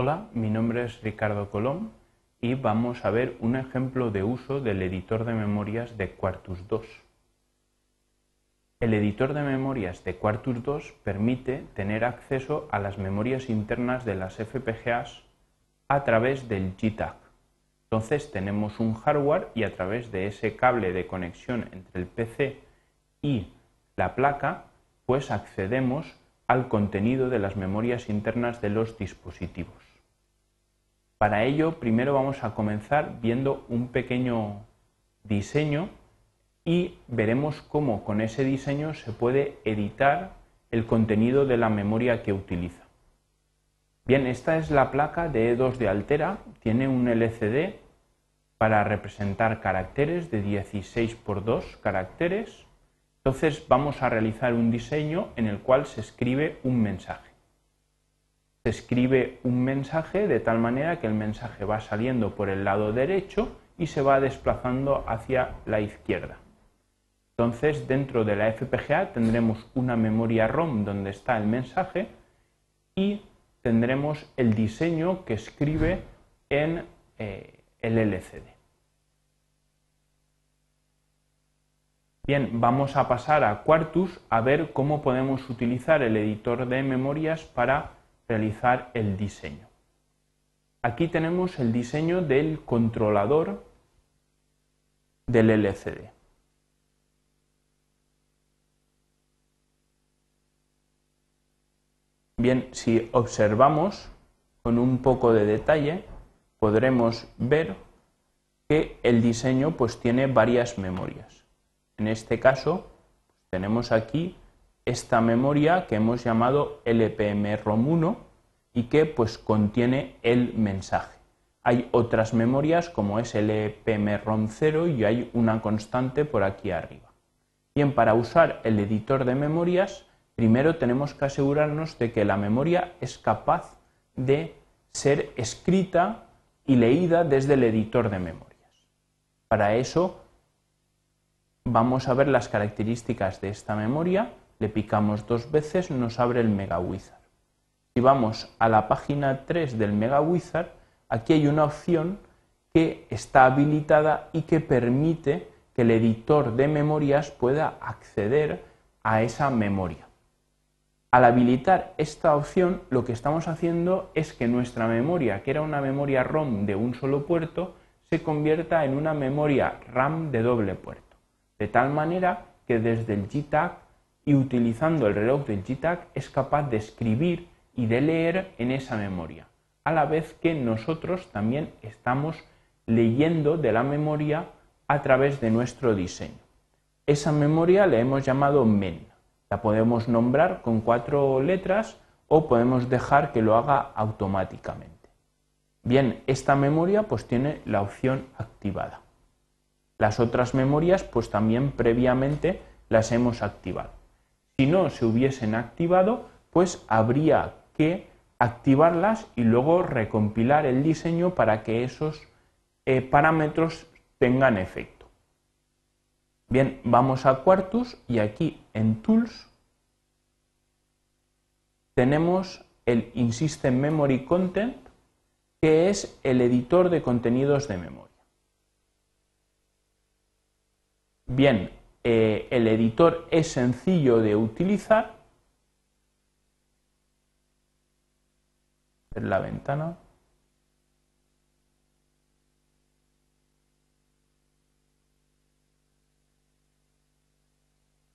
Hola, mi nombre es Ricardo Colón y vamos a ver un ejemplo de uso del editor de memorias de Quartus 2. El editor de memorias de Quartus 2 permite tener acceso a las memorias internas de las FPGAs a través del JTAG. Entonces tenemos un hardware y a través de ese cable de conexión entre el PC y la placa, pues accedemos al contenido de las memorias internas de los dispositivos. Para ello, primero vamos a comenzar viendo un pequeño diseño y veremos cómo con ese diseño se puede editar el contenido de la memoria que utiliza. Bien, esta es la placa de E2 de Altera, tiene un LCD para representar caracteres de 16 por 2 caracteres entonces vamos a realizar un diseño en el cual se escribe un mensaje. Se escribe un mensaje de tal manera que el mensaje va saliendo por el lado derecho y se va desplazando hacia la izquierda. Entonces dentro de la FPGA tendremos una memoria ROM donde está el mensaje y tendremos el diseño que escribe en eh, el LCD. Bien, vamos a pasar a Quartus a ver cómo podemos utilizar el editor de memorias para realizar el diseño. Aquí tenemos el diseño del controlador del LCD. Bien, si observamos con un poco de detalle, podremos ver que el diseño pues tiene varias memorias. En este caso, tenemos aquí esta memoria que hemos llamado LPM-ROM1 y que pues contiene el mensaje. Hay otras memorias como es LPM-ROM0 y hay una constante por aquí arriba. Bien, para usar el editor de memorias, primero tenemos que asegurarnos de que la memoria es capaz de ser escrita y leída desde el editor de memorias. Para eso Vamos a ver las características de esta memoria, le picamos dos veces, nos abre el MegaWizard. Si vamos a la página 3 del MegaWizard, aquí hay una opción que está habilitada y que permite que el editor de memorias pueda acceder a esa memoria. Al habilitar esta opción, lo que estamos haciendo es que nuestra memoria, que era una memoria ROM de un solo puerto, se convierta en una memoria RAM de doble puerto de tal manera que desde el GTAG y utilizando el reloj del GTAG es capaz de escribir y de leer en esa memoria, a la vez que nosotros también estamos leyendo de la memoria a través de nuestro diseño. Esa memoria le hemos llamado MEN. La podemos nombrar con cuatro letras o podemos dejar que lo haga automáticamente. Bien, esta memoria pues tiene la opción activada. Las otras memorias pues también previamente las hemos activado. Si no se hubiesen activado, pues habría que activarlas y luego recompilar el diseño para que esos eh, parámetros tengan efecto. Bien, vamos a Quartus y aquí en Tools tenemos el InSystem Memory Content, que es el editor de contenidos de memoria. Bien, eh, el editor es sencillo de utilizar. En la ventana.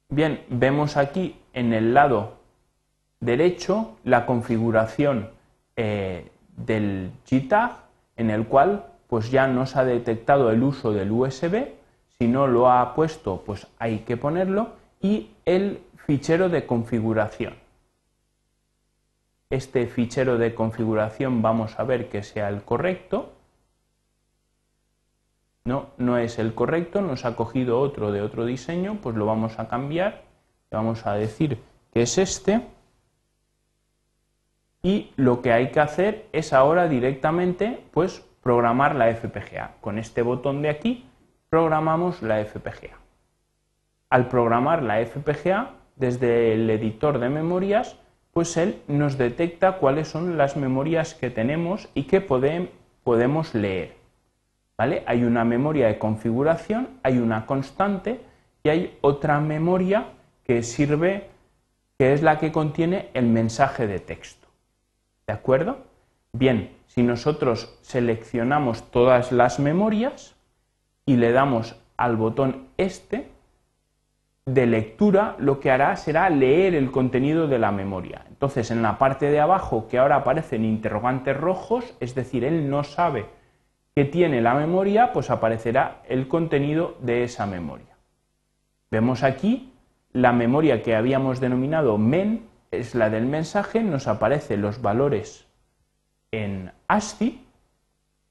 Bien, vemos aquí en el lado derecho la configuración eh, del GTAG en el cual pues ya nos ha detectado el uso del USB si no lo ha puesto, pues hay que ponerlo. Y el fichero de configuración. Este fichero de configuración vamos a ver que sea el correcto. No, no es el correcto, nos ha cogido otro de otro diseño, pues lo vamos a cambiar. Vamos a decir que es este. Y lo que hay que hacer es ahora directamente pues programar la FPGA. Con este botón de aquí programamos la FPGA. Al programar la FPGA, desde el editor de memorias, pues él nos detecta cuáles son las memorias que tenemos y que podemos leer. ¿Vale? Hay una memoria de configuración, hay una constante y hay otra memoria que sirve, que es la que contiene el mensaje de texto. ¿De acuerdo? Bien, si nosotros seleccionamos todas las memorias y le damos al botón este, de lectura lo que hará será leer el contenido de la memoria. Entonces, en la parte de abajo que ahora aparecen interrogantes rojos, es decir, él no sabe que tiene la memoria, pues aparecerá el contenido de esa memoria. Vemos aquí la memoria que habíamos denominado men, es la del mensaje, nos aparecen los valores en ASCII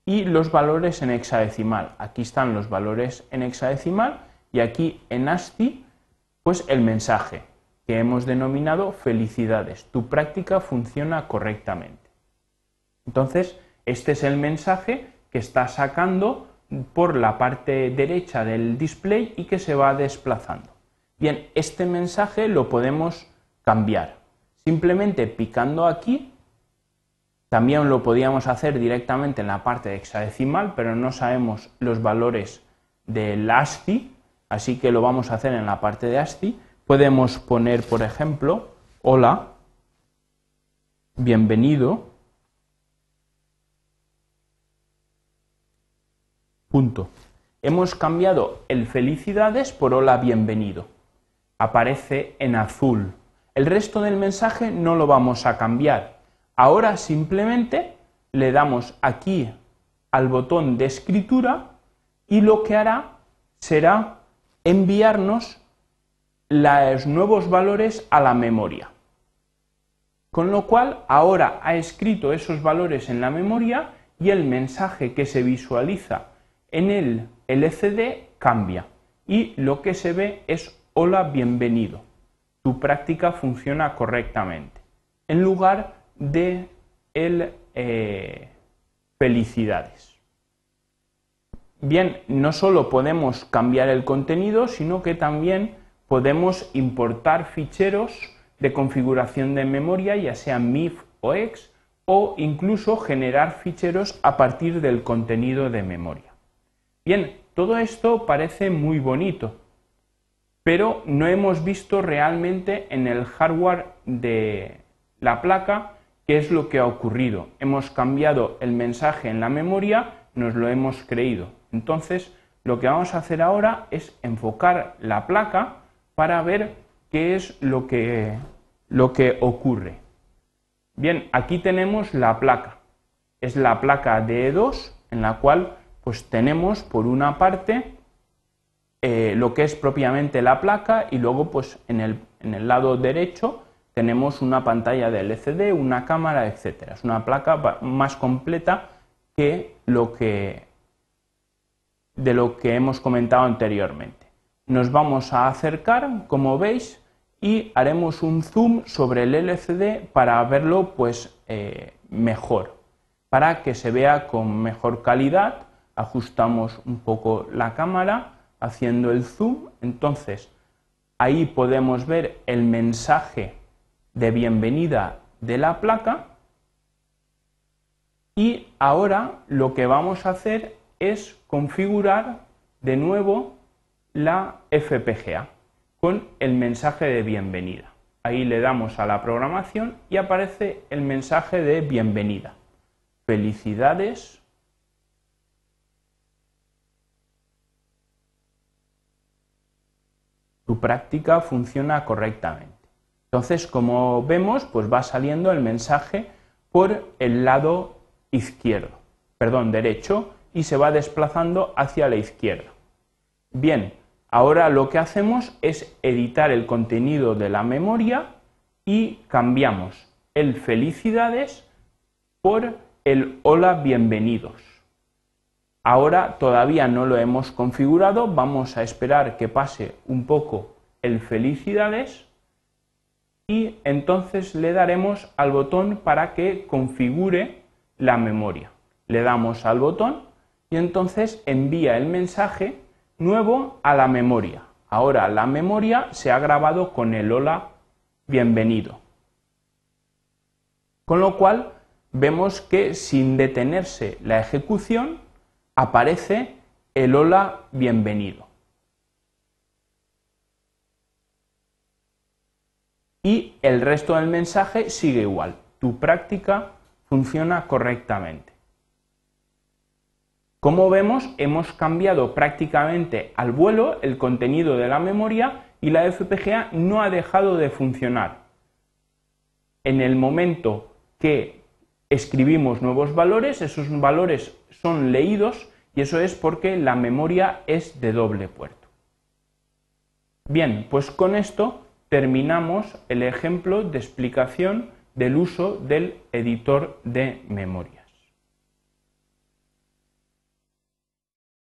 y los valores en hexadecimal. Aquí están los valores en hexadecimal y aquí en ASCII pues el mensaje que hemos denominado felicidades, tu práctica funciona correctamente. Entonces, este es el mensaje que está sacando por la parte derecha del display y que se va desplazando. Bien, este mensaje lo podemos cambiar. Simplemente picando aquí, también lo podíamos hacer directamente en la parte hexadecimal, pero no sabemos los valores del ASCII, así que lo vamos a hacer en la parte de ASCII. Podemos poner, por ejemplo, hola, bienvenido, punto. Hemos cambiado el felicidades por hola, bienvenido. Aparece en azul. El resto del mensaje no lo vamos a cambiar. Ahora simplemente le damos aquí al botón de escritura y lo que hará será enviarnos los nuevos valores a la memoria. Con lo cual, ahora ha escrito esos valores en la memoria y el mensaje que se visualiza en el LCD cambia. Y lo que se ve es hola, bienvenido. Tu práctica funciona correctamente. En lugar de el eh, felicidades. Bien, no solo podemos cambiar el contenido, sino que también podemos importar ficheros de configuración de memoria, ya sea MIF o EX, o incluso generar ficheros a partir del contenido de memoria. Bien, todo esto parece muy bonito, pero no hemos visto realmente en el hardware de la placa qué es lo que ha ocurrido. Hemos cambiado el mensaje en la memoria, nos lo hemos creído. Entonces, lo que vamos a hacer ahora es enfocar la placa para ver qué es lo que, lo que ocurre. Bien, aquí tenemos la placa. Es la placa de E2 en la cual pues tenemos por una parte eh, lo que es propiamente la placa y luego pues en el, en el lado derecho tenemos una pantalla de LCD, una cámara, etc. Es una placa más completa que lo que de lo que hemos comentado anteriormente. Nos vamos a acercar, como veis, y haremos un zoom sobre el LCD para verlo pues eh, mejor, para que se vea con mejor calidad. Ajustamos un poco la cámara haciendo el zoom, entonces ahí podemos ver el mensaje de bienvenida de la placa y ahora lo que vamos a hacer es configurar de nuevo la FPGA con el mensaje de bienvenida. Ahí le damos a la programación y aparece el mensaje de bienvenida. Felicidades. Tu práctica funciona correctamente. Entonces, como vemos, pues va saliendo el mensaje por el lado izquierdo, perdón, derecho y se va desplazando hacia la izquierda. Bien, ahora lo que hacemos es editar el contenido de la memoria y cambiamos el felicidades por el hola bienvenidos. Ahora todavía no lo hemos configurado, vamos a esperar que pase un poco el felicidades y entonces le daremos al botón para que configure la memoria. Le damos al botón y entonces envía el mensaje nuevo a la memoria. Ahora la memoria se ha grabado con el hola bienvenido. Con lo cual vemos que sin detenerse la ejecución aparece el hola bienvenido. Y el resto del mensaje sigue igual. Tu práctica funciona correctamente. Como vemos, hemos cambiado prácticamente al vuelo el contenido de la memoria y la FPGA no ha dejado de funcionar. En el momento que escribimos nuevos valores, esos valores son leídos y eso es porque la memoria es de doble puerto. Bien, pues con esto terminamos el ejemplo de explicación del uso del editor de memoria.